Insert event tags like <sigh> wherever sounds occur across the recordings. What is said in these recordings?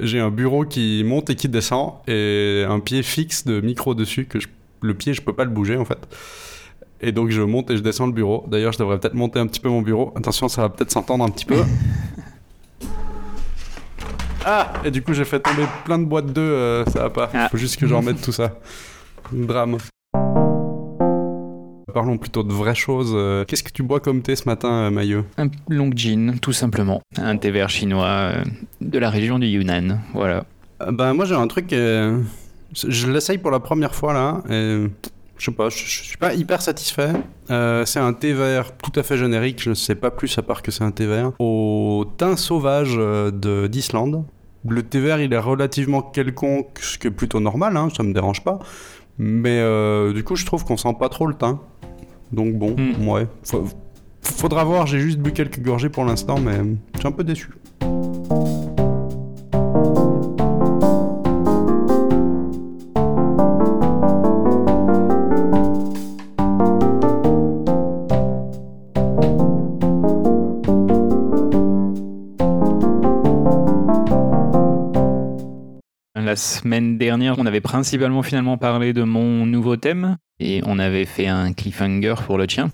J'ai un bureau qui monte et qui descend et un pied fixe de micro dessus que le pied je peux pas le bouger en fait. Et donc je monte et je descends le bureau. D'ailleurs je devrais peut-être monter un petit peu mon bureau. Attention ça va peut-être s'entendre un petit peu. <laughs> ah Et du coup j'ai fait tomber plein de boîtes d'œufs, euh, ça va pas. Ah. Faut juste que j'en remette tout ça. Drame. Parlons plutôt de vraies choses. Euh, Qu'est-ce que tu bois comme thé ce matin, euh, Maillot? Un long gin, tout simplement. Un thé vert chinois euh, de la région du Yunnan. Voilà. Ben moi j'ai un truc, je l'essaye pour la première fois là, et je sais pas, je, je suis pas hyper satisfait. Euh, c'est un thé vert tout à fait générique, je ne sais pas plus à part que c'est un thé vert, au thym sauvage de- d'Islande. Le thé vert il est relativement quelconque, ce qui est plutôt normal, hein, ça me dérange pas. Mais euh, du coup je trouve qu'on sent pas trop le thym. Donc bon, Hmm. ouais. Fa- faudra voir, j'ai juste bu quelques gorgées pour l'instant, mais je suis un peu déçu. La semaine dernière, on avait principalement finalement parlé de mon nouveau thème et on avait fait un cliffhanger pour le tien.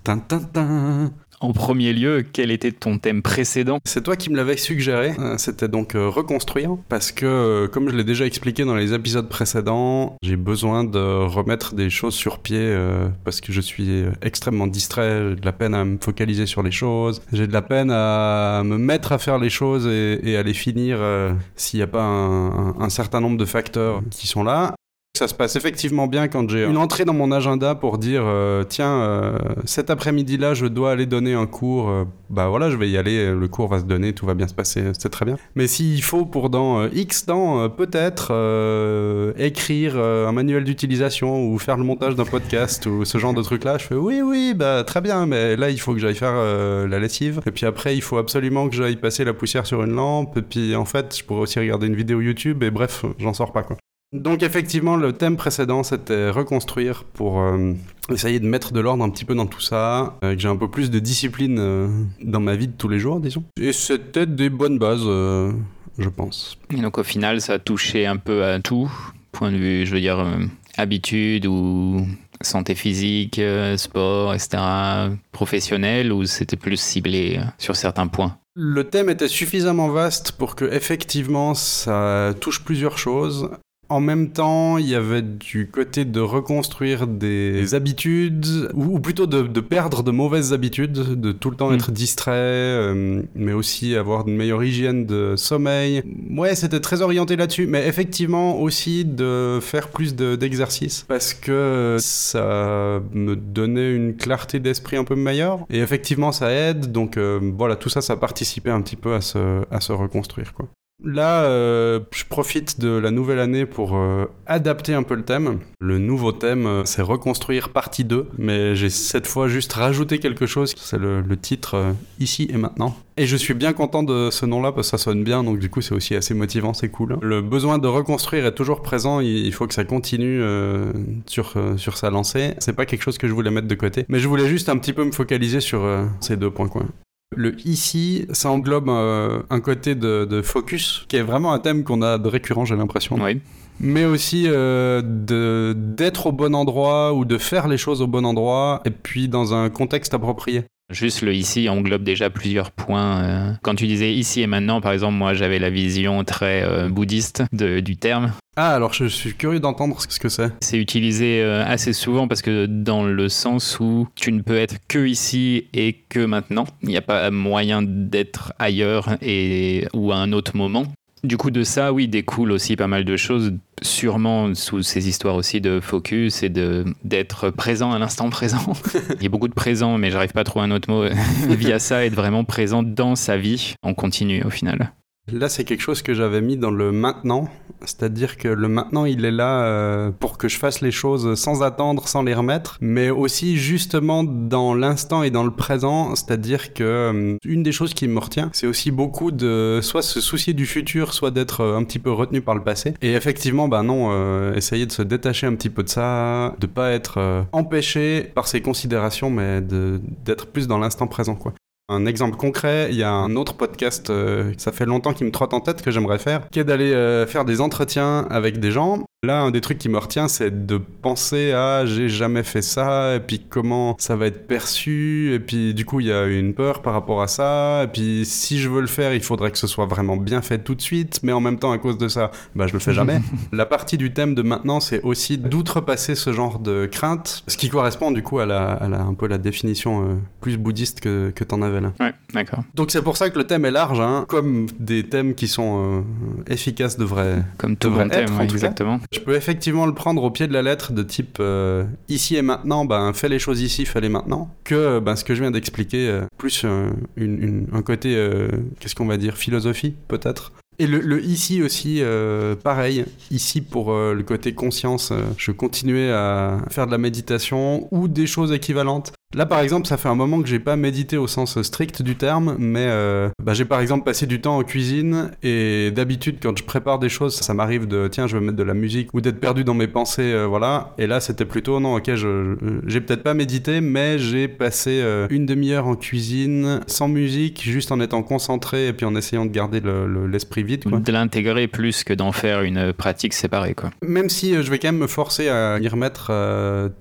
En premier lieu, quel était ton thème précédent? C'est toi qui me l'avais suggéré. Euh, C'était donc euh, reconstruire. Parce que, euh, comme je l'ai déjà expliqué dans les épisodes précédents, j'ai besoin de remettre des choses sur pied parce que je suis extrêmement distrait. J'ai de la peine à me focaliser sur les choses. J'ai de la peine à me mettre à faire les choses et, à les finir s'il n'y a pas un certain nombre de facteurs qui sont là. Ça se passe effectivement bien quand j'ai une entrée dans mon agenda pour dire euh, tiens euh, cet après-midi-là je dois aller donner un cours euh, bah voilà je vais y aller le cours va se donner tout va bien se passer c'est très bien. Mais s'il faut pour dans X temps peut-être écrire un manuel d'utilisation ou faire le montage d'un podcast ou ce genre de truc là je fais oui oui bah très bien mais là il faut que j'aille faire la lessive. Et puis après il faut absolument que j'aille passer la poussière sur une lampe. Et puis en fait je pourrais aussi regarder une vidéo YouTube et bref j'en sors pas quoi donc effectivement, le thème précédent, c'était reconstruire pour euh, essayer de mettre de l'ordre un petit peu dans tout ça, euh, que j'ai un peu plus de discipline euh, dans ma vie de tous les jours, disons. Et c'était des bonnes bases, euh, je pense. Et donc au final, ça a touché un peu à tout, point de vue, je veux dire, habitude ou santé physique, sport, etc., professionnel, ou c'était plus ciblé sur certains points? Le thème était suffisamment vaste pour que effectivement ça touche plusieurs choses. En même temps, il y avait du côté de reconstruire des habitudes, ou, ou plutôt de, de perdre de mauvaises habitudes, de tout le temps Mm. être distrait, euh, mais aussi avoir une meilleure hygiène de sommeil. Ouais, c'était très orienté là-dessus, mais effectivement aussi de faire plus de- d'exercices, parce que ça me donnait une clarté d'esprit un peu meilleure, et effectivement ça aide, donc euh, voilà, tout ça, ça participait un petit peu à se, à se reconstruire, quoi. Là, euh, je profite de la nouvelle année pour euh, adapter un peu le thème. Le nouveau thème, euh, c'est Reconstruire partie 2, mais j'ai cette fois juste rajouté quelque chose, c'est le, titre Ici et maintenant. Et je suis bien content de ce nom-là parce que ça sonne bien, donc du coup c'est aussi assez motivant, c'est cool. Le besoin de reconstruire est toujours présent, il faut que ça continue sur, sur sa lancée. C'est pas quelque chose que je voulais mettre de côté, mais je voulais juste un petit peu me focaliser sur ces deux points, quoi. Le ici, ça englobe euh, un côté de, de focus, qui est vraiment un thème qu'on a de récurrent, j'ai l'impression. Oui. Mais aussi euh, de- d'être au bon endroit ou de faire les choses au bon endroit, et puis dans un contexte approprié. Juste le ici englobe déjà plusieurs points. euh. Quand tu disais ici et maintenant, par exemple, moi j'avais la vision très euh, bouddhiste de- du terme. Ah, alors je suis curieux d'entendre ce que c'est. C'est utilisé euh, assez souvent parce que dans le sens où tu ne peux être que ici et que maintenant, il n'y a pas moyen d'être ailleurs et ou à un autre moment. Du coup, de ça, oui, découle aussi pas mal de choses, sûrement sous ces histoires aussi de focus et de d'être présent à l'instant présent. <laughs> Il y a beaucoup de présent, mais j'arrive pas à trouver un autre mot <laughs> via ça, être vraiment présent dans sa vie en continu au final. Là, c'est quelque chose que j'avais mis dans le maintenant, c'est-à-dire que le maintenant, il est là euh, pour que je fasse les choses sans attendre, sans les remettre, mais aussi justement dans l'instant et dans le présent, c'est-à-dire que euh, une des choses qui me retient, c'est aussi beaucoup de soit se soucier du futur, soit d'être euh, un petit peu retenu par le passé. Et effectivement, bah non, essayer de se détacher un petit peu de ça, de pas être empêché par ses considérations, mais d'être plus dans l'instant présent, quoi. Un exemple concret, il y a un autre podcast, euh, ça fait longtemps qu'il me trotte en tête que j'aimerais faire, qui est d'aller euh, faire des entretiens avec des gens Là, un des trucs qui me retient, c'est de penser à j'ai jamais fait ça, et puis comment ça va être perçu, et puis du coup, il y a une peur par rapport à ça, et puis si je veux le faire, il faudrait que ce soit vraiment bien fait tout de suite, mais en même temps, à cause de ça, bah, je le fais jamais. <laughs> la partie du thème de maintenant, c'est aussi d'outrepasser ce genre de crainte, ce qui correspond du coup à, la, un peu la définition euh, plus bouddhiste que, que t'en avais là. Ouais, d'accord. Donc c'est pour ça que le thème est large, hein, comme des thèmes qui sont euh, efficaces devraient. Comme tout vrai thème, exactement. Je peux effectivement le prendre au pied de la lettre de type euh, ici et maintenant, ben, fais les choses ici, fais-les maintenant, que ben, ce que je viens d'expliquer, euh, plus un côté, euh, qu'est-ce qu'on va dire, philosophie peut-être. Et le, ici aussi, pareil, ici pour le côté conscience, je continuais à faire de la méditation ou des choses équivalentes. Là, par exemple, ça fait un moment que j'ai pas médité au sens strict du terme, mais euh, bah, j'ai par exemple passé du temps en cuisine et d'habitude, quand je prépare des choses, ça, m'arrive de tiens, je vais mettre de la musique ou d'être perdu dans mes pensées, euh, voilà. Et là, c'était plutôt non, ok, je j'ai peut-être pas médité, mais j'ai passé euh, une demi-heure en cuisine sans musique, juste en étant concentré et puis en essayant de garder l'esprit vide. Quoi. De l'intégrer plus que d'en faire une pratique séparée, quoi. Même si je vais quand même me forcer à y remettre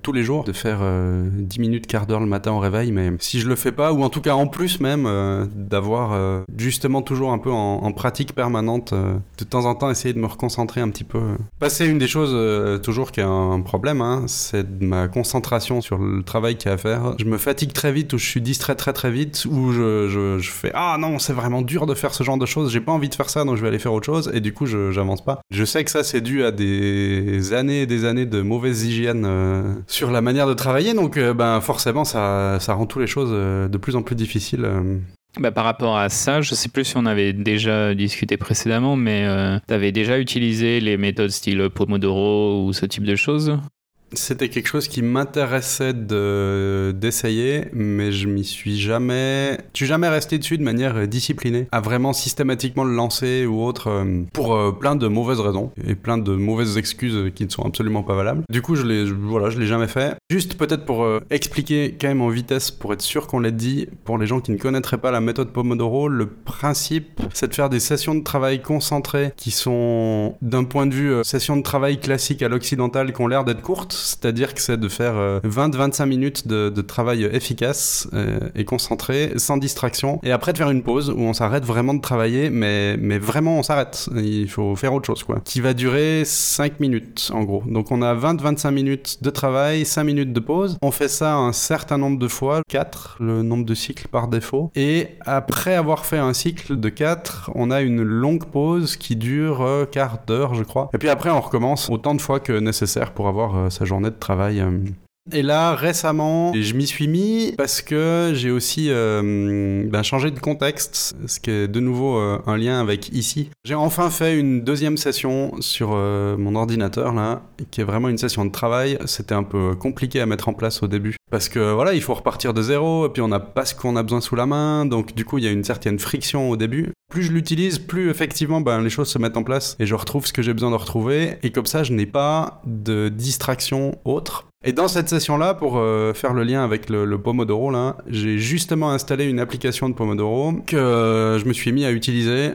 tous les jours, de faire 10 minutes, quart d'heure le matin au réveil, mais si je le fais pas, ou en tout cas en plus même, euh, d'avoir euh, justement toujours un peu en, pratique permanente, euh, de temps en temps essayer de me reconcentrer un petit peu. Passer une des choses toujours qui est un problème, hein, c'est ma concentration sur le travail qu'il y a à faire. Je me fatigue très vite, ou je suis distrait très très vite, ou je, je, je fais ah non c'est vraiment dur de faire ce genre de choses, j'ai pas envie de faire ça donc je vais aller faire autre chose, et du coup j'avance pas. Je sais que ça c'est dû à des années et des années de mauvaise hygiène sur la manière de travailler, donc ben forcément ça, rend toutes les choses euh, de plus en plus difficiles. Euh. Bah, par rapport à ça, je sais plus si on avait déjà discuté précédemment, mais euh, tu avais déjà utilisé les méthodes style Pomodoro ou ce type de choses? C'était quelque chose qui m'intéressait de, d'essayer, mais je m'y suis jamais. Suis jamais resté dessus de manière disciplinée, à vraiment systématiquement le lancer ou autre, euh, pour euh, plein de mauvaises raisons et plein de mauvaises excuses qui ne sont absolument pas valables. Du coup, je l'ai, voilà, l'ai jamais fait. Juste peut-être pour euh, expliquer quand même en vitesse, pour être sûr qu'on l'ait dit, pour les gens qui ne connaîtraient pas la méthode Pomodoro, le principe, c'est de faire des sessions de travail concentrées qui sont, d'un point de vue session de travail classique à l'occidental, qui ont l'air d'être courtes c'est-à-dire que c'est de faire 20-25 euh, minutes de, travail efficace euh, et concentré, sans distraction, et après de faire une pause où on s'arrête vraiment de travailler, mais, mais vraiment on s'arrête, il faut faire autre chose, quoi, qui va durer 5 minutes en gros. Donc on a 20-25 minutes de travail, 5 minutes de pause, on fait ça un certain nombre de fois, 4, le nombre de cycles par défaut, et après avoir fait un cycle de 4, on a une longue pause qui dure euh, quart d'heure, je crois, et puis après on recommence autant de fois que nécessaire pour avoir sa journée de travail. Euh. Et là, récemment, je m'y suis mis parce que j'ai aussi euh, ben, changé de contexte, ce qui est de nouveau euh, un lien avec ici. J'ai enfin fait une deuxième session sur mon ordinateur, là, qui est vraiment une session de travail. C'était un peu compliqué à mettre en place au début. Parce que voilà, il faut repartir de zéro, et puis on n'a pas ce qu'on a besoin sous la main, donc du coup il y a une certaine friction au début. Plus je l'utilise, plus effectivement ben, les choses se mettent en place et je retrouve ce que j'ai besoin de retrouver, et comme ça je n'ai pas de distraction autre. Et dans cette session-là, pour euh, faire le lien avec le, Pomodoro, là, j'ai justement installé une application de Pomodoro que euh, je me suis mis à utiliser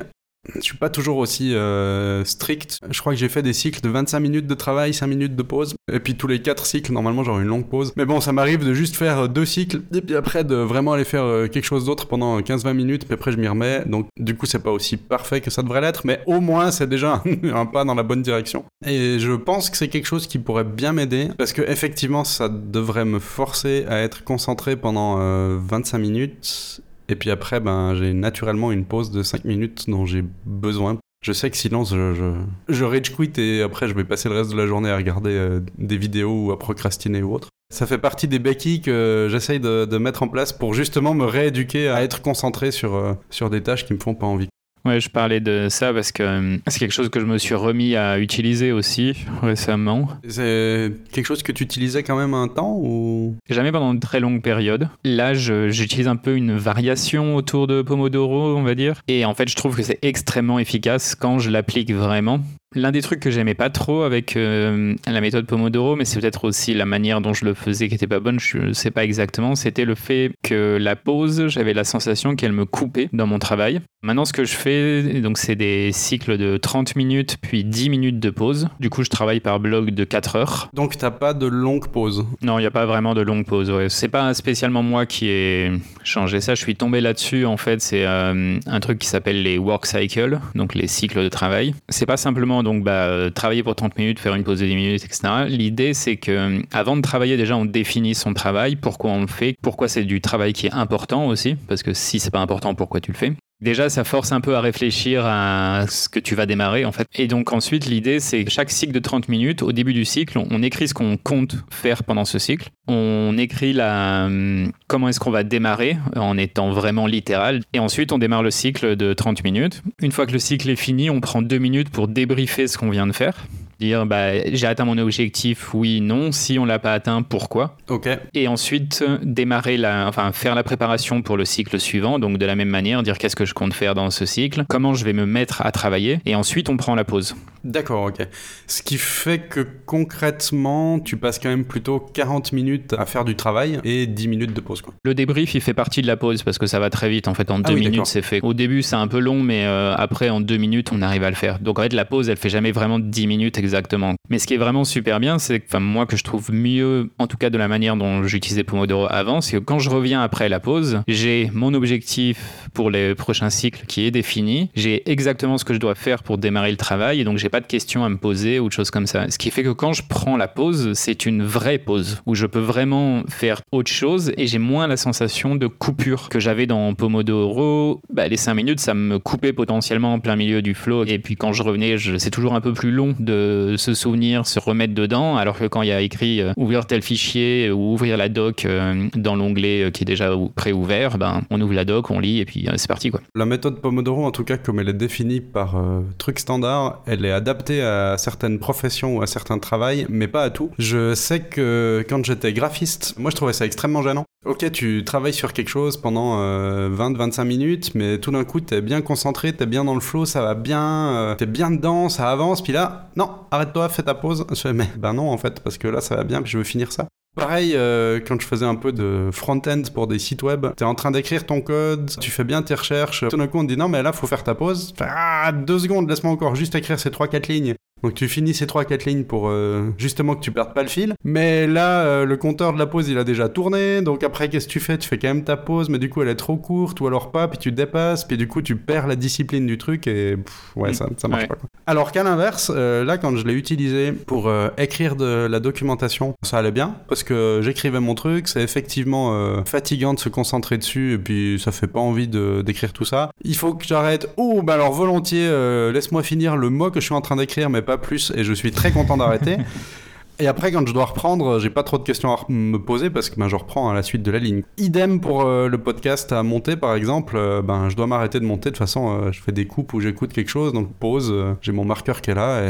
je suis pas toujours aussi euh, strict. Je crois que j'ai fait des cycles de 25 minutes de travail, 5 minutes de pause. Et puis tous les 4 cycles, normalement, j'aurai une longue pause. Mais bon, ça m'arrive de juste faire deux cycles. Et puis après, de vraiment aller faire euh, quelque chose d'autre pendant 15-20 minutes. Puis après, je m'y remets. Donc, du coup, c'est pas aussi parfait que ça devrait l'être. Mais au moins, c'est déjà <laughs> un pas dans la bonne direction. Et je pense que c'est quelque chose qui pourrait bien m'aider. Parce que, effectivement, ça devrait me forcer à être concentré pendant 25 euh, minutes et puis après, ben, j'ai naturellement une pause de 5 minutes dont j'ai besoin. Je sais que sinon, je, je, je, rage quit et après, je vais passer le reste de la journée à regarder euh, des vidéos ou à procrastiner ou autre. Ça fait partie des béquilles que j'essaye de, de, mettre en place pour justement me rééduquer à être concentré sur, euh, sur des tâches qui me font pas envie. Ouais, je parlais de ça parce que euh, c'est quelque chose que je me suis remis à utiliser aussi récemment. C'est quelque chose que tu utilisais quand même un temps ou? Jamais pendant une très longue période. Là, j'utilise un peu une variation autour de Pomodoro, on va dire. Et en fait, je trouve que c'est extrêmement efficace quand je l'applique vraiment. L'un des trucs que j'aimais pas trop avec euh, la méthode Pomodoro, mais c'est peut-être aussi la manière dont je le faisais qui était pas bonne, je sais pas exactement, c'était le fait que la pause, j'avais la sensation qu'elle me coupait dans mon travail. Maintenant, ce que je fais, donc c'est des cycles de 30 minutes puis 10 minutes de pause. Du coup, je travaille par bloc de 4 heures. Donc, t'as pas de longue pause Non, il n'y a pas vraiment de longue pause. Ouais. C'est pas spécialement moi qui ai changé ça. Je suis tombé là-dessus. En fait, c'est euh, un truc qui s'appelle les work cycles, donc les cycles de travail. C'est pas simplement donc bah, euh, travailler pour 30 minutes, faire une pause de 10 minutes, etc. L'idée, c'est que euh, avant de travailler, déjà, on définit son travail, pourquoi on le fait, pourquoi c'est du travail qui est important aussi, parce que si c'est pas important, pourquoi tu le fais? Déjà, ça force un peu à réfléchir à ce que tu vas démarrer, en fait. Et donc, ensuite, l'idée, c'est que chaque cycle de 30 minutes, au début du cycle, on écrit ce qu'on compte faire pendant ce cycle. On écrit hum, comment est-ce qu'on va démarrer en étant vraiment littéral. Et ensuite, on démarre le cycle de 30 minutes. Une fois que le cycle est fini, on prend deux minutes pour débriefer ce qu'on vient de faire dire bah, j'ai atteint mon objectif, oui, non. Si on l'a pas atteint, pourquoi? Ok. Et ensuite démarrer la, enfin faire la préparation pour le cycle suivant. Donc de la même manière, dire qu'est-ce que je compte faire dans ce cycle, comment je vais me mettre à travailler, et ensuite on prend la pause. D'accord, ok. Ce qui fait que concrètement, tu passes quand même plutôt 40 minutes à faire du travail et 10 minutes de pause. Quoi. Le débrief, il fait partie de la pause parce que ça va très vite. En fait, en Ah deux oui, minutes, c'est fait. Au début, c'est un peu long, mais euh, après, en deux minutes, on arrive à le faire. Donc, en fait, la pause, elle fait jamais vraiment 10 minutes exactement. Mais ce qui est vraiment super bien, c'est que, moi, que je trouve mieux, en tout cas de la manière dont j'utilisais Pomodoro avant, c'est que quand je reviens après la pause, j'ai mon objectif pour les prochains cycles qui est défini. J'ai exactement ce que je dois faire pour démarrer le travail et donc j'ai pas de questions à me poser ou de choses comme ça. Ce qui fait que quand je prends la pause, c'est une vraie pause où je peux vraiment faire autre chose et j'ai moins la sensation de coupure que j'avais dans Pomodoro. Bah, les 5 minutes, ça me coupait potentiellement en plein milieu du flow et puis quand je revenais, c'est toujours un peu plus long de se souvenir, se remettre dedans alors que quand il y a écrit euh, ouvrir tel fichier ou ouvrir la doc euh, dans l'onglet euh, qui est déjà ou- pré-ouvert, ben, on ouvre la doc, on lit et puis euh, c'est parti quoi. La méthode Pomodoro, en tout cas, comme elle est définie par euh, truc standard, elle est adaptée à certaines professions ou à certains travails, mais pas à tout. Je sais que quand j'étais graphiste, moi je trouvais ça extrêmement gênant. Ok, tu travailles sur quelque chose pendant 20-25 minutes, mais tout d'un coup, t'es bien concentré, t'es bien dans le flow, ça va bien, euh, t'es bien dedans, ça avance, puis là, non, arrête-toi, fais ta pause. Je mais ben non, en fait, parce que là, ça va bien, puis je veux finir ça. Pareil, euh, quand je faisais un peu de front-end pour des sites web, t'es en train d'écrire ton code, tu fais bien tes recherches, tout d'un coup on dit non mais là faut faire ta pause. Ah, deux secondes, laisse-moi encore juste écrire ces 3-4 lignes. Donc tu finis ces 3-4 lignes pour euh, justement que tu perdes pas le fil. Mais là, euh, le compteur de la pause il a déjà tourné, donc après qu'est-ce que tu fais? Tu fais quand même ta pause, mais du coup elle est trop courte ou alors pas, puis tu dépasses, puis du coup tu perds la discipline du truc et pff, ouais, ça, ça marche Ouais. pas. Quoi. Alors qu'à l'inverse, euh, là quand je l'ai utilisé pour écrire de la documentation, ça allait bien parce que j'écrivais mon truc, c'est effectivement fatigant de se concentrer dessus et puis ça fait pas envie d'écrire tout ça. Il faut que j'arrête. Oh, bah alors volontiers, laisse-moi finir le mot que je suis en train d'écrire, mais pas plus, et je suis très content d'arrêter. <laughs> Et après, quand je dois reprendre, j'ai pas trop de questions à me poser parce que ben, je reprends à la suite de la ligne. Idem pour euh, le podcast à monter, par exemple. euh, ben, je dois m'arrêter de monter. De toute façon, euh, je fais des coupes où j'écoute quelque chose, donc pause. j'ai mon marqueur qui est là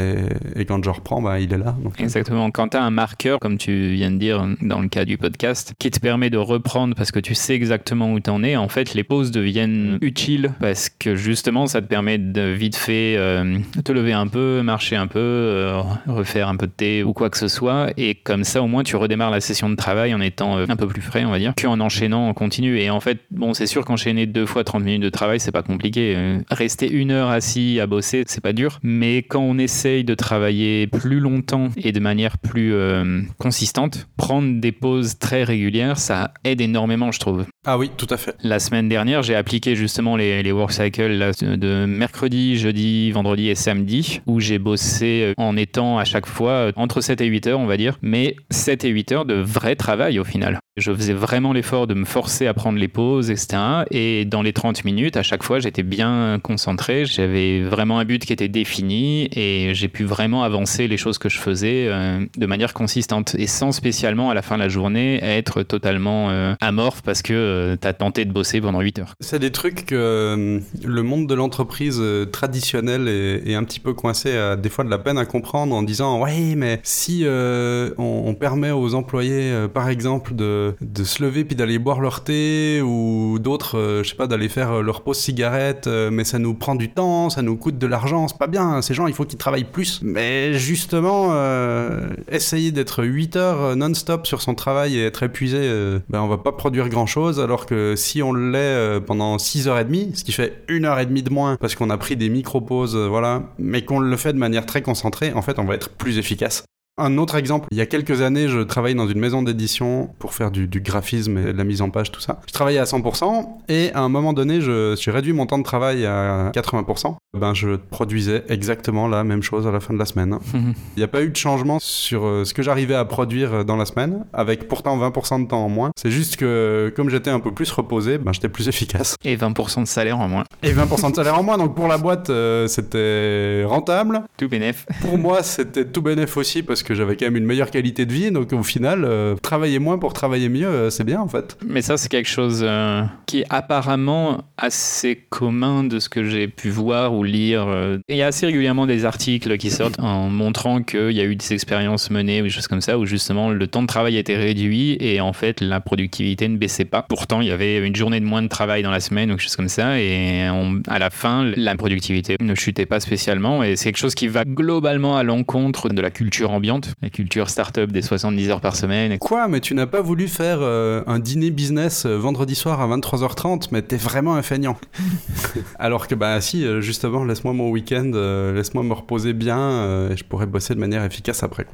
et, quand je reprends, ben, il est là. Exactement. Quand tu as un marqueur, comme tu viens de dire dans le cas du podcast, qui te permet de reprendre parce que tu sais exactement où tu en es, en fait, les pauses deviennent utiles parce que justement, ça te permet de vite fait te lever un peu, marcher un peu, refaire un peu de thé ou quoi que ce soit. Et comme ça, au moins, tu redémarres la session de travail en étant euh, un peu plus frais, on va dire, qu'en enchaînant en continu. Et en fait, bon, c'est sûr qu'enchaîner deux fois 30 minutes de travail, c'est pas compliqué. Euh, Rester une heure assis à bosser, c'est pas dur. Mais quand on essaye de travailler plus longtemps et de manière plus euh, consistante, prendre des pauses très régulières, ça aide énormément, je trouve. Ah oui, tout à fait. La semaine dernière, j'ai appliqué justement les, les work cycles là, de mercredi, jeudi, vendredi et samedi, où j'ai bossé en étant à chaque fois entre 7 et 8 heures, on va dire, mais 7 et 8 heures de vrai travail au final. Je faisais vraiment l'effort de me forcer à prendre les pauses, etc. Et dans les 30 minutes, à chaque fois, j'étais bien concentré. J'avais vraiment un but qui était défini et j'ai pu vraiment avancer les choses que je faisais euh, de manière consistante et sans spécialement à la fin de la journée être totalement euh, amorphe parce que euh, t'as tenté de bosser pendant 8 heures. C'est des trucs que euh, le monde de l'entreprise traditionnelle est, un petit peu coincé, a des fois de la peine à comprendre en disant ouais mais si on, permet aux employés par exemple de de, se lever puis d'aller boire leur thé ou d'autres, euh, je sais pas, d'aller faire leur pause cigarette, euh, mais ça nous prend du temps, ça nous coûte de l'argent, c'est pas bien. Ces gens, il faut qu'ils travaillent plus. Mais justement, euh, essayer d'être 8 heures non-stop sur son travail et être épuisé, euh, ben on va pas produire grand-chose, alors que si on l'est euh, pendant 6h30, ce qui fait 1h30 de moins parce qu'on a pris des micro-pauses, euh, voilà, mais qu'on le fait de manière très concentrée, en fait, on va être plus efficace. Un autre exemple, il y a quelques années, je travaillais dans une maison d'édition pour faire du, du graphisme et de la mise en page, tout ça. Je travaillais à 100% et à un moment donné, je suis réduit mon temps de travail à 80%. Ben, je produisais exactement la même chose à la fin de la semaine. <laughs> Il n'y a pas eu de changement sur euh, ce que j'arrivais à produire dans la semaine, avec pourtant 20% de temps en moins. C'est juste que comme j'étais un peu plus reposé, ben, j'étais plus efficace. Et 20% de salaire en moins. Et 20% de salaire en moins, donc pour la boîte, euh, c'était rentable. Tout bénef. Pour moi, c'était tout bénéf aussi parce que j'avais quand même une meilleure qualité de vie. Donc au final, euh, travailler moins pour travailler mieux, euh, c'est bien en fait. Mais ça, c'est quelque chose euh, qui est apparemment assez commun de ce que j'ai pu voir ou lire. euh. Il y a assez régulièrement des articles qui sortent en montrant qu'il y a eu des expériences menées ou des choses comme ça où justement le temps de travail était réduit et en fait la productivité ne baissait pas. Pourtant, il y avait une journée de moins de travail dans la semaine ou quelque chose comme ça et à la fin, la productivité ne chutait pas spécialement et c'est quelque chose qui va globalement à l'encontre de la culture ambiante, la culture start-up des 70 heures par semaine. Quoi Mais tu n'as pas voulu faire euh, un dîner business euh, vendredi soir à 23h30, mais t'es vraiment un feignant. <laughs> Alors que bah si, euh, justement, laisse-moi mon week-end, laisse-moi me reposer bien, et je pourrais bosser de manière efficace après.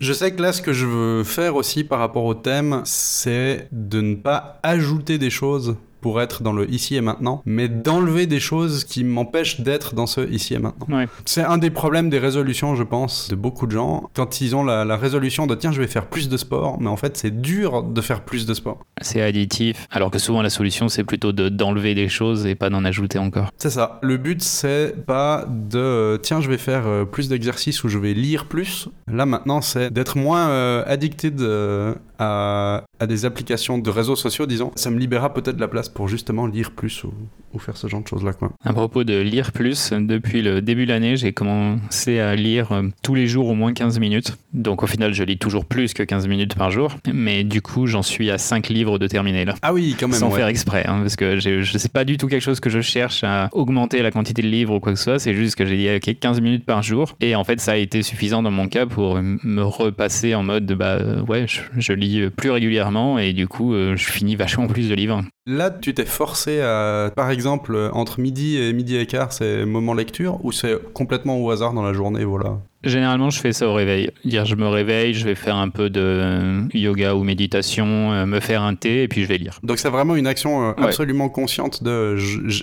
Je sais que là, ce que je veux faire aussi par rapport au thème, c'est de ne pas ajouter des choses pour être dans le ici et maintenant, mais d'enlever des choses qui m'empêchent d'être dans ce ici et maintenant. Ouais. C'est un des problèmes des résolutions, je pense, de beaucoup de gens. Quand ils ont la, la résolution de tiens, je vais faire plus de sport, mais en fait, c'est dur de faire plus de sport. C'est additif, alors que souvent la solution c'est plutôt de- d'enlever des choses et pas d'en ajouter encore. C'est ça. Le but, c'est pas de euh, tiens, je vais faire euh, plus d'exercices ou je vais lire plus. Là, maintenant, c'est d'être moins euh, addicted euh, à, à des applications de réseaux sociaux, disons. Ça me libérera peut-être de la place pour justement lire plus ou, ou faire ce genre de choses-là. À propos de lire plus, depuis le début de l'année, j'ai commencé à lire euh, tous les jours au moins 15 minutes. Donc au final, je lis toujours plus que 15 minutes par jour. Mais du coup, j'en suis à 5 livres de terminer là. Ah oui, quand même. Sans ouais. faire exprès, hein, parce que je sais pas du tout quelque chose que je cherche à augmenter la quantité de livres ou quoi que ce soit, c'est juste que j'ai dit ok 15 minutes par jour, et en fait ça a été suffisant dans mon cas pour me repasser en mode bah euh, ouais je, je lis plus régulièrement et du coup euh, je finis vachement plus de livres. Là, tu t'es forcé à, par exemple, entre midi et midi et quart, c'est moment lecture ou c'est complètement au hasard dans la journée, voilà? Généralement, je fais ça au réveil. Dire, je me réveille, je vais faire un peu de yoga ou méditation, euh, me faire un thé et puis je vais lire. Donc c'est vraiment une action euh, Ouais. absolument consciente de,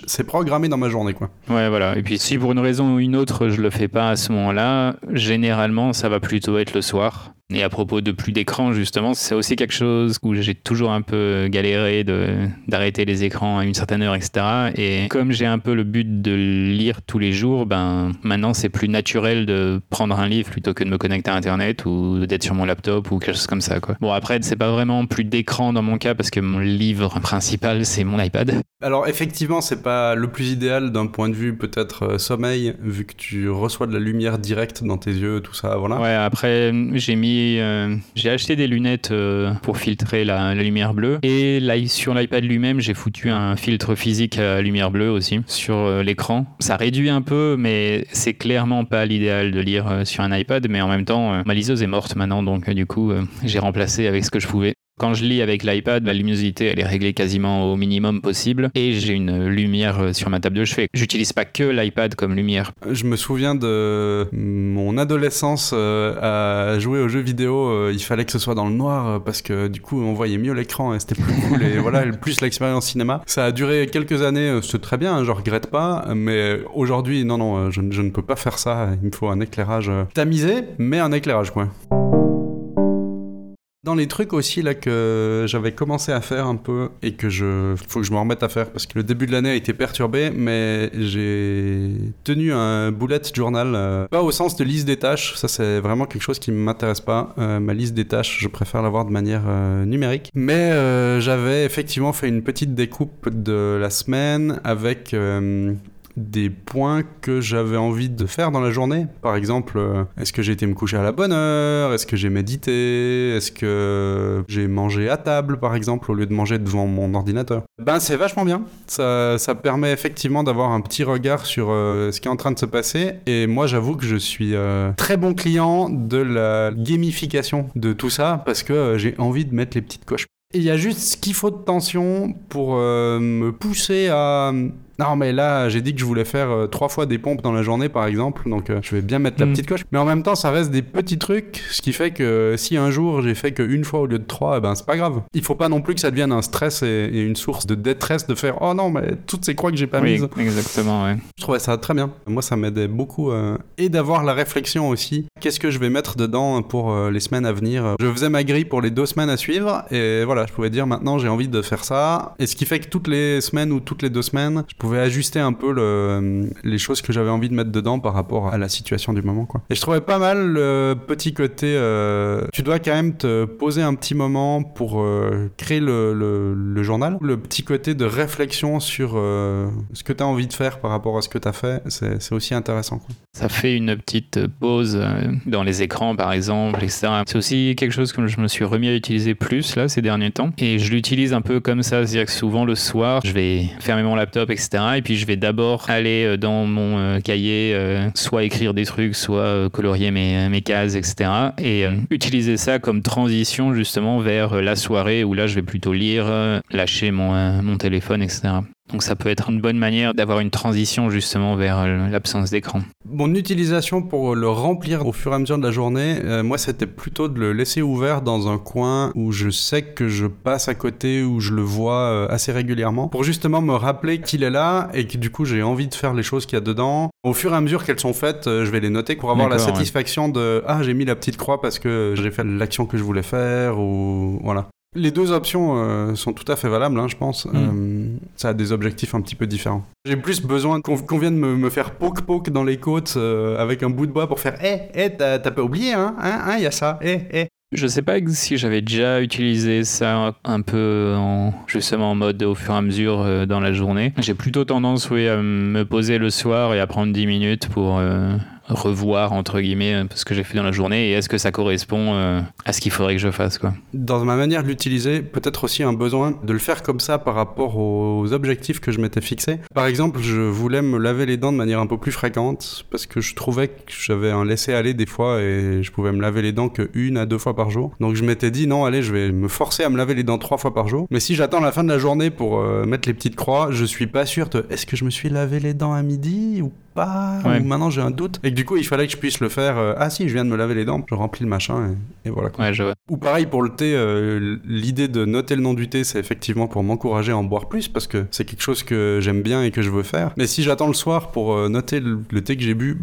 c'est programmé dans ma journée, quoi. Ouais, voilà. Et puis, si pour une raison ou une autre, je le fais pas à ce moment-là, généralement, ça va plutôt être le soir. Et à propos de plus d'écran, justement, c'est aussi quelque chose où j'ai toujours un peu galéré d'arrêter les écrans à une certaine heure, etc. Et comme j'ai un peu le but de lire tous les jours, ben maintenant c'est plus naturel de prendre un livre plutôt que de me connecter à Internet ou d'être sur mon laptop ou quelque chose comme ça. Quoi. Bon, après, c'est pas vraiment plus d'écran dans mon cas parce que mon livre principal c'est mon iPad. Alors effectivement, c'est pas le plus idéal d'un point de vue peut-être euh, sommeil, vu que tu reçois de la lumière directe dans tes yeux, tout ça, voilà. Ouais, après, j'ai mis. euh, j'ai acheté des lunettes euh, pour filtrer la, la lumière bleue. Et là, sur l'iPad lui-même, j'ai foutu un filtre physique à lumière bleue aussi sur l'écran. Ça réduit un peu, mais c'est clairement pas l'idéal de lire sur un iPad. Mais en même temps, euh, ma liseuse est morte maintenant, donc euh, du coup, euh, j'ai remplacé avec ce que je pouvais. Quand je lis avec l'iPad, la luminosité elle est réglée quasiment au minimum possible et j'ai une lumière euh, sur ma table de chevet. J'utilise pas que l'iPad comme lumière. Je me souviens de mon adolescence euh, à jouer aux jeux vidéo. euh, il fallait que ce soit dans le noir euh, parce que du coup on voyait mieux l'écran et c'était plus cool. et <laughs> voilà, plus l'expérience cinéma. Ça a duré quelques années, euh, c'est très bien, hein, je regrette pas. Mais aujourd'hui, non, non, euh, je, ne- je ne peux pas faire ça. Il me faut un éclairage euh, tamisé, mais un éclairage quoi. Dans les trucs aussi là que j'avais commencé à faire un peu et que je faut que je me remette à faire parce que le début de l'année a été perturbé mais j'ai tenu un bullet journal euh, pas au sens de liste des tâches ça c'est vraiment quelque chose qui m'intéresse pas Euh, ma liste des tâches je préfère l'avoir de manière euh, numérique. Mais j'avais effectivement fait une petite découpe de la semaine avec des points que j'avais envie de faire dans la journée. Par exemple, euh, est-ce que j'ai été me coucher à la bonne heure? Est-ce que j'ai médité? Est-ce que j'ai mangé à table, par exemple, au lieu de manger devant mon ordinateur? Ben, c'est vachement bien. Ça, ça permet effectivement d'avoir un petit regard sur euh, ce qui est en train de se passer. Et moi, j'avoue que je suis euh, très bon client de la gamification de tout ça parce que j'ai envie de mettre les petites coches. Il y a juste ce qu'il faut de tension pour me pousser à non, mais là, j'ai dit que je voulais faire euh, trois fois des pompes dans la journée, par exemple, donc euh, je vais bien mettre la mm. petite coche. Mais en même temps, ça reste des petits trucs, ce qui fait que si un jour j'ai fait qu'une fois au lieu de trois, eh ben c'est pas grave. Il faut pas non plus que ça devienne un stress et, une source de détresse de faire oh non, mais toutes ces croix que j'ai pas oui, mises. Exactement, ouais. Je trouvais ça très bien. Moi, ça m'aidait beaucoup euh, et d'avoir la réflexion aussi. Qu'est-ce que je vais mettre dedans pour les semaines à venir? Je faisais ma grille pour les deux semaines à suivre et voilà, je pouvais dire maintenant j'ai envie de faire ça. Et ce qui fait que toutes les semaines ou toutes les deux semaines, je pouvais ajuster un peu le, les choses que j'avais envie de mettre dedans par rapport à la situation du moment. Quoi. Et je trouvais pas mal le petit côté. Euh, tu dois quand même te poser un petit moment pour euh, créer le, le, journal. Le petit côté de réflexion sur euh, ce que tu as envie de faire par rapport à ce que tu as fait, c'est aussi intéressant. Quoi. Ça fait une petite pause dans les écrans, par exemple, etc. C'est aussi quelque chose que je me suis remis à utiliser plus là ces derniers temps. Et je l'utilise un peu comme ça, c'est-à-dire que souvent le soir, je vais fermer mon laptop, etc. Et puis je vais d'abord aller euh, dans mon euh, cahier, euh, soit écrire des trucs, soit colorier mes, cases, etc. Et utiliser ça comme transition justement vers la soirée où là je vais plutôt lire, lâcher mon téléphone, etc. Donc ça peut être une bonne manière d'avoir une transition justement vers euh, l'absence d'écran. Mon utilisation pour le remplir au fur et à mesure de la journée, euh, moi c'était plutôt de le laisser ouvert dans un coin où je sais que je passe à côté, où je le vois euh, assez régulièrement, pour justement me rappeler qu'il est là et que du coup j'ai envie de faire les choses qu'il y a dedans. Au fur et à mesure qu'elles sont faites, je vais les noter pour avoir la satisfaction de ah j'ai mis la petite croix parce que j'ai fait l'action que je voulais faire ou voilà. Les deux options euh, sont tout à fait valables, hein, je pense. Mm. Euh, ça a des objectifs un petit peu différents. J'ai plus besoin qu'on vienne me, me, faire poke-poke dans les côtes euh, avec un bout de bois pour faire Eh, hey, t'as pas oublié, hein Hein, hein, y a ça, eh, eh. Je sais pas si j'avais déjà utilisé ça un peu en, justement en mode au fur et à mesure dans la journée. J'ai plutôt tendance oui, à me poser le soir et à prendre 10 minutes pour revoir entre guillemets euh, ce que j'ai fait dans la journée et est-ce que ça correspond euh, à ce qu'il faudrait que je fasse quoi. Dans ma manière de l'utiliser, peut-être aussi un besoin de le faire comme ça par rapport aux objectifs que je m'étais fixé. Par exemple, je voulais me laver les dents de manière un peu plus fréquente parce que je trouvais que j'avais un laisser aller des fois et je pouvais me laver les dents que une à deux fois par jour. Donc je m'étais dit non, allez, je vais me forcer à me laver les dents trois fois par jour. Mais si j'attends la fin de la journée pour euh, mettre les petites croix, je suis pas sûr de est-ce que je me suis lavé les dents à midi ou pas? Ou maintenant j'ai un doute et que du coup il fallait que je puisse le faire euh, ah si je viens de me laver les dents je remplis le machin et, voilà Ouais, je vois. ou pareil pour le thé euh, l'idée de noter le nom du thé c'est effectivement pour m'encourager à en boire plus parce que c'est quelque chose que j'aime bien et que je veux faire. Mais si j'attends le soir pour euh, noter le, thé que j'ai bu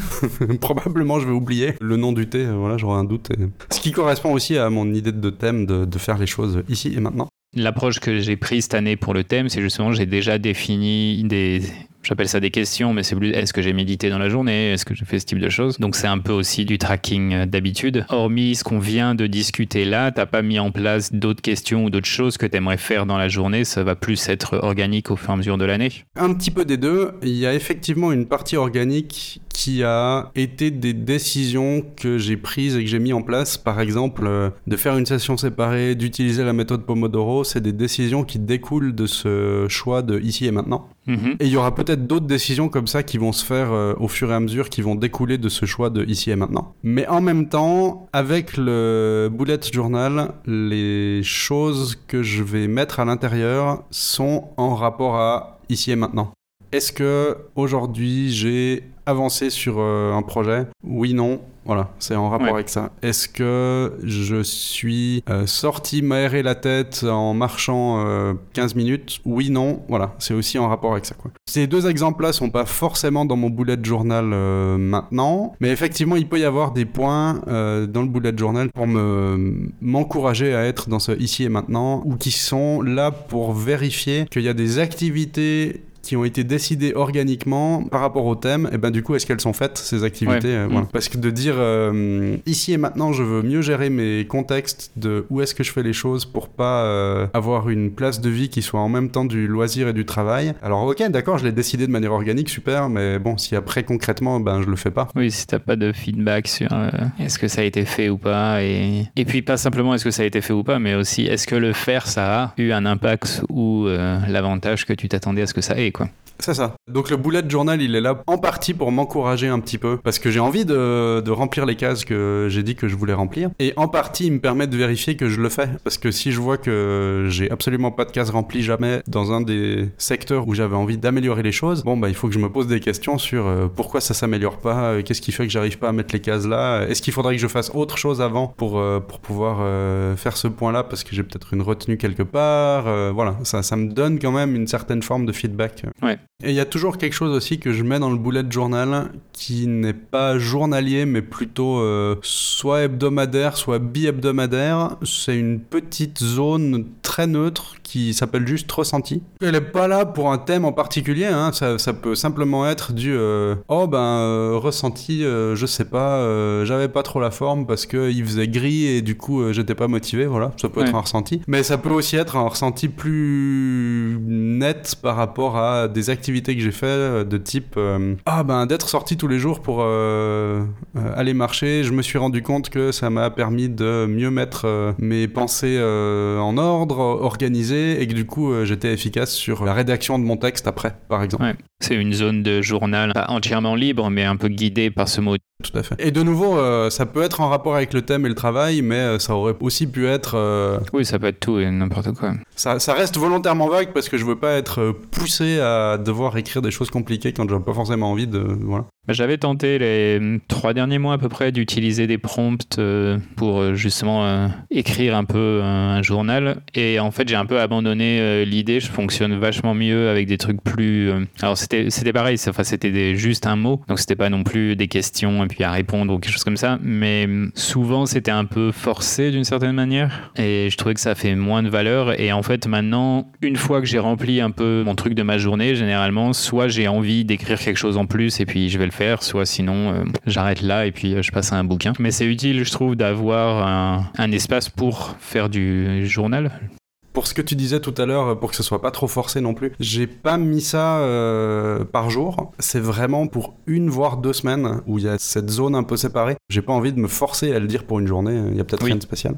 <laughs> probablement je vais oublier le nom du thé voilà j'aurai un doute ce qui correspond aussi à mon idée de thème de, de faire les choses ici et maintenant. L'approche que j'ai prise cette année pour le thème, c'est justement j'ai déjà défini des, J'appelle ça des questions, mais c'est plus est-ce que j'ai médité dans la journée? Est-ce que j'ai fait ce type de choses? Donc c'est un peu aussi du tracking euh, d'habitude. Hormis ce qu'on vient de discuter là, t'as pas mis en place d'autres questions ou d'autres choses que tu aimerais faire dans la journée? Ça va plus être organique au fur et à mesure de l'année? Un petit peu des deux. Il y a effectivement une partie organique qui a été des décisions que j'ai prises et que j'ai mis en place. Par exemple, euh, de faire une session séparée, d'utiliser la méthode Pomodoro, c'est des décisions qui découlent de ce choix de ici et maintenant. Mhm. Et il y aura peut-être d'autres décisions comme ça qui vont se faire euh, au fur et à mesure, qui vont découler de ce choix de ici et maintenant. Mais en même temps, avec le bullet journal, les choses que je vais mettre à l'intérieur sont en rapport à ici et maintenant. Est-ce que aujourd'hui j'ai avancé sur euh, un projet? Oui, non. Voilà, c'est en rapport avec ça. Est-ce que je suis euh, sorti m'aérer la tête en marchant 15 euh, minutes? Oui, non. Voilà, c'est aussi en rapport avec ça. Quoi. Ces deux exemples-là sont pas forcément dans mon bullet journal maintenant, mais effectivement, il peut y avoir des points dans le bullet journal pour me m'encourager à être dans ce ici et maintenant, ou qui sont là pour vérifier qu'il y a des activités qui ont été décidées organiquement par rapport au thème, et ben du coup, est-ce qu'elles sont faites, ces activités Ouais. euh, voilà. Mm. Parce que de dire euh, ici et maintenant, je veux mieux gérer mes contextes de où est-ce que je fais les choses pour pas euh, avoir une place de vie qui soit en même temps du loisir et du travail. Alors, ok, d'accord, je l'ai décidé de manière organique, super, mais bon, si après concrètement, ben je le fais pas. Oui, si t'as pas de feedback sur euh, est-ce que ça a été fait ou pas, et, et puis pas simplement est-ce que ça a été fait ou pas, mais aussi est-ce que le faire ça a eu un impact ou euh, l'avantage que tu t'attendais à ce que ça ait, quoi. штука. C'est ça. Donc le bullet journal, il est là en partie pour m'encourager un petit peu, parce que j'ai envie de, de remplir les cases que j'ai dit que je voulais remplir, et en partie, il me permet de vérifier que je le fais, parce que si je vois que j'ai absolument pas de cases remplies jamais dans un des secteurs où j'avais envie d'améliorer les choses, bon bah il faut que je me pose des questions sur euh, pourquoi ça s'améliore pas, euh, qu'est-ce qui fait que j'arrive pas à mettre les cases là, est-ce qu'il faudrait que je fasse autre chose avant pour, euh, pour pouvoir faire ce point-là, parce que j'ai peut-être une retenue quelque part, voilà, ça, ça me donne quand même une certaine forme de feedback. Ouais. Et il y a toujours quelque chose aussi que je mets dans le bullet journal qui n'est pas journalier, mais plutôt euh, soit hebdomadaire, soit bi-hebdomadaire. C'est une petite zone très neutre qui s'appelle juste ressenti. Elle n'est pas là pour un thème en particulier, hein. ça, ça peut simplement être du euh, oh ben euh, ressenti, je sais pas, j'avais pas trop la forme parce que il faisait gris et du coup j'étais pas motivé, voilà, ça peut être un ressenti. Mais ça peut aussi être un ressenti plus net par rapport à des activités que j'ai fait euh, de type euh, ah ben d'être sorti tous les jours pour euh, aller marcher, je me suis rendu compte que ça m'a permis de mieux mettre mes pensées en ordre, organisées et que du coup j'étais efficace sur la rédaction de mon texte après par exemple. C'est une zone de journal entièrement libre, mais un peu guidée par ce mot. Tout à fait. Et de nouveau, euh, ça peut être en rapport avec le thème et le travail, mais euh, ça aurait aussi pu être. euh, Oui, ça peut être tout et n'importe quoi. ça, ça reste volontairement vague parce que je veux pas être poussé à devoir écrire des choses compliquées quand j'ai pas forcément envie de. Voilà. Bah, J'avais tenté les trois derniers mois à peu près d'utiliser des prompts euh, pour justement euh, écrire un peu euh, un journal. Et en fait, j'ai un peu abandonné euh, l'idée. Je fonctionne vachement mieux avec des trucs plus. euh, Alors, c'était c'était pareil, enfin, c'était juste un mot. Donc, c'était pas non plus des questions puis à répondre ou quelque chose comme ça. Mais hum, souvent, c'était un peu forcé d'une certaine manière. Et je trouvais que ça fait moins de valeur. Et en fait, maintenant, une fois que j'ai rempli un peu mon truc de ma journée, généralement, soit j'ai envie d'écrire quelque chose en plus et puis je vais le faire, soit sinon euh, j'arrête là et puis euh, je passe à un bouquin. Mais c'est utile, je trouve, d'avoir un espace pour faire du journal. Pour ce que tu disais tout à l'heure, euh, pour que ce soit pas trop forcé non plus, j'ai pas mis ça euh, par jour. C'est vraiment pour une voire deux semaines où il y a cette zone un peu séparée. J'ai pas envie de me forcer à le dire pour une journée. Il y a peut-être Oui. rien de spécial.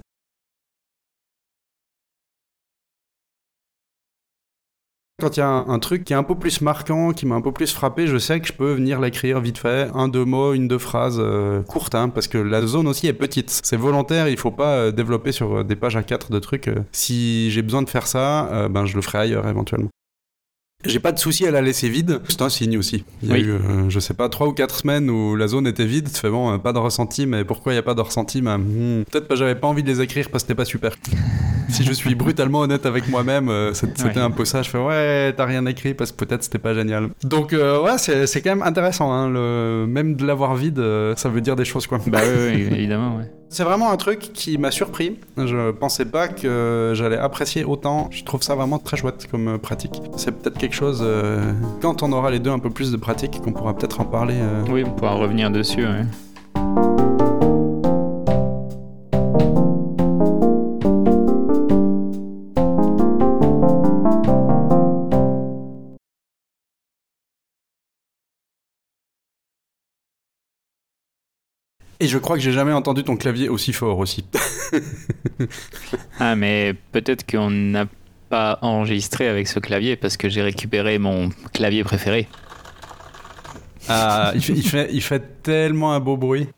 Quand il y a un, truc qui est un peu plus marquant, qui m'a un peu plus frappé, je sais que je peux venir l'écrire vite fait, un, deux mots, une, deux phrases euh, courtes, hein, parce que la zone aussi est petite. C'est volontaire, il faut pas euh, développer sur euh, des pages à 4 de trucs. Si j'ai besoin de faire ça, ben je le ferai ailleurs éventuellement. J'ai pas de souci à la laisser vide, c'est un signe aussi. Il y a Oui. eu, euh, je sais pas, trois ou quatre semaines où la zone était vide, tu fais bon, euh, pas de ressenti, mais pourquoi il y a pas de ressenti Ben, hmm, Peut-être que j'avais pas envie de les écrire parce que c'était pas super. <laughs> si je suis brutalement honnête avec moi-même, euh, c'était Ouais. un peu ça. Je fais ouais, t'as rien écrit parce que peut-être c'était pas génial. Donc euh, ouais, c'est c'est quand même intéressant. Hein, le... Même de l'avoir vide, euh, ça veut dire des choses quoi. Bah oui, oui, évidemment, ouais. C'est vraiment un truc qui m'a surpris. Je pensais pas que j'allais apprécier autant. Je trouve ça vraiment très chouette comme euh, pratique. C'est peut-être quelque chose, euh, quand on aura les deux un peu plus de pratique, qu'on pourra peut-être en parler. euh. Oui, on pourra revenir dessus. Et je crois que j'ai jamais entendu ton clavier aussi fort aussi. Ah, mais peut-être qu'on n'a pas enregistré avec ce clavier parce que j'ai récupéré mon clavier préféré. Ah, il, fait, il, fait, il fait tellement un beau bruit.